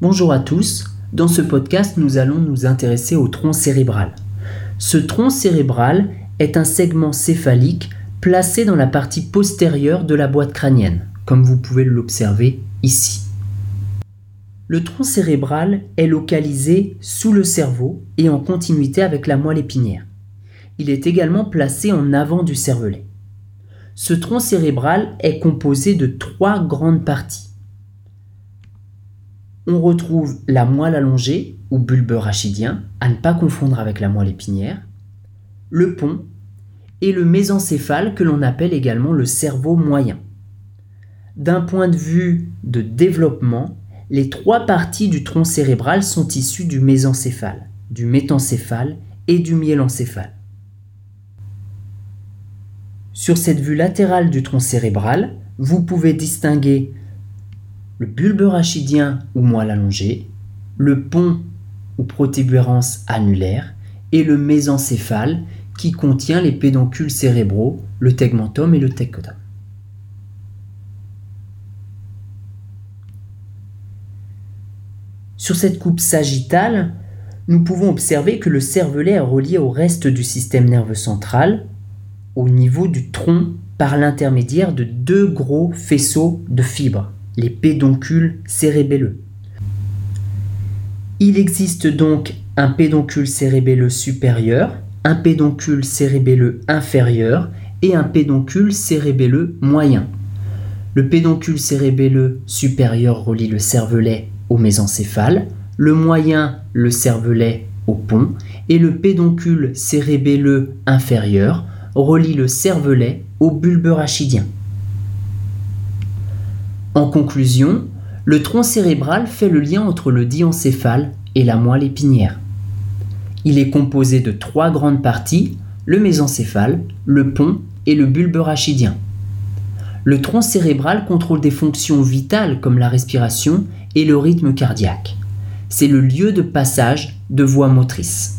Bonjour à tous, dans ce podcast nous allons nous intéresser au tronc cérébral. Ce tronc cérébral est un segment céphalique placé dans la partie postérieure de la boîte crânienne, comme vous pouvez l'observer ici. Le tronc cérébral est localisé sous le cerveau et en continuité avec la moelle épinière. Il est également placé en avant du cervelet. Ce tronc cérébral est composé de trois grandes parties. On retrouve la moelle allongée ou bulbe rachidien, à ne pas confondre avec la moelle épinière, le pont et le mésencéphale que l'on appelle également le cerveau moyen. D'un point de vue de développement, les trois parties du tronc cérébral sont issues du mésencéphale, du métencéphale et du myélencéphale. Sur cette vue latérale du tronc cérébral, vous pouvez distinguer le bulbe rachidien ou moelle allongée, le pont ou protubérance annulaire et le mésencéphale qui contient les pédoncules cérébraux, le tegmentum et le tectum. Sur cette coupe sagittale, nous pouvons observer que le cervelet est relié au reste du système nerveux central, au niveau du tronc par l'intermédiaire de deux gros faisceaux de fibres, les pédoncules cérébelleux. Il existe donc un pédoncule cérébelleux supérieur, un pédoncule cérébelleux inférieur et un pédoncule cérébelleux moyen. Le pédoncule cérébelleux supérieur relie le cervelet au mésencéphale, le moyen le cervelet au pont et le pédoncule cérébelleux inférieur relie le cervelet au bulbe rachidien. En conclusion, le tronc cérébral fait le lien entre le diencéphale et la moelle épinière. Il est composé de trois grandes parties, le mésencéphale, le pont et le bulbe rachidien. Le tronc cérébral contrôle des fonctions vitales comme la respiration et le rythme cardiaque. C'est le lieu de passage de voies motrices.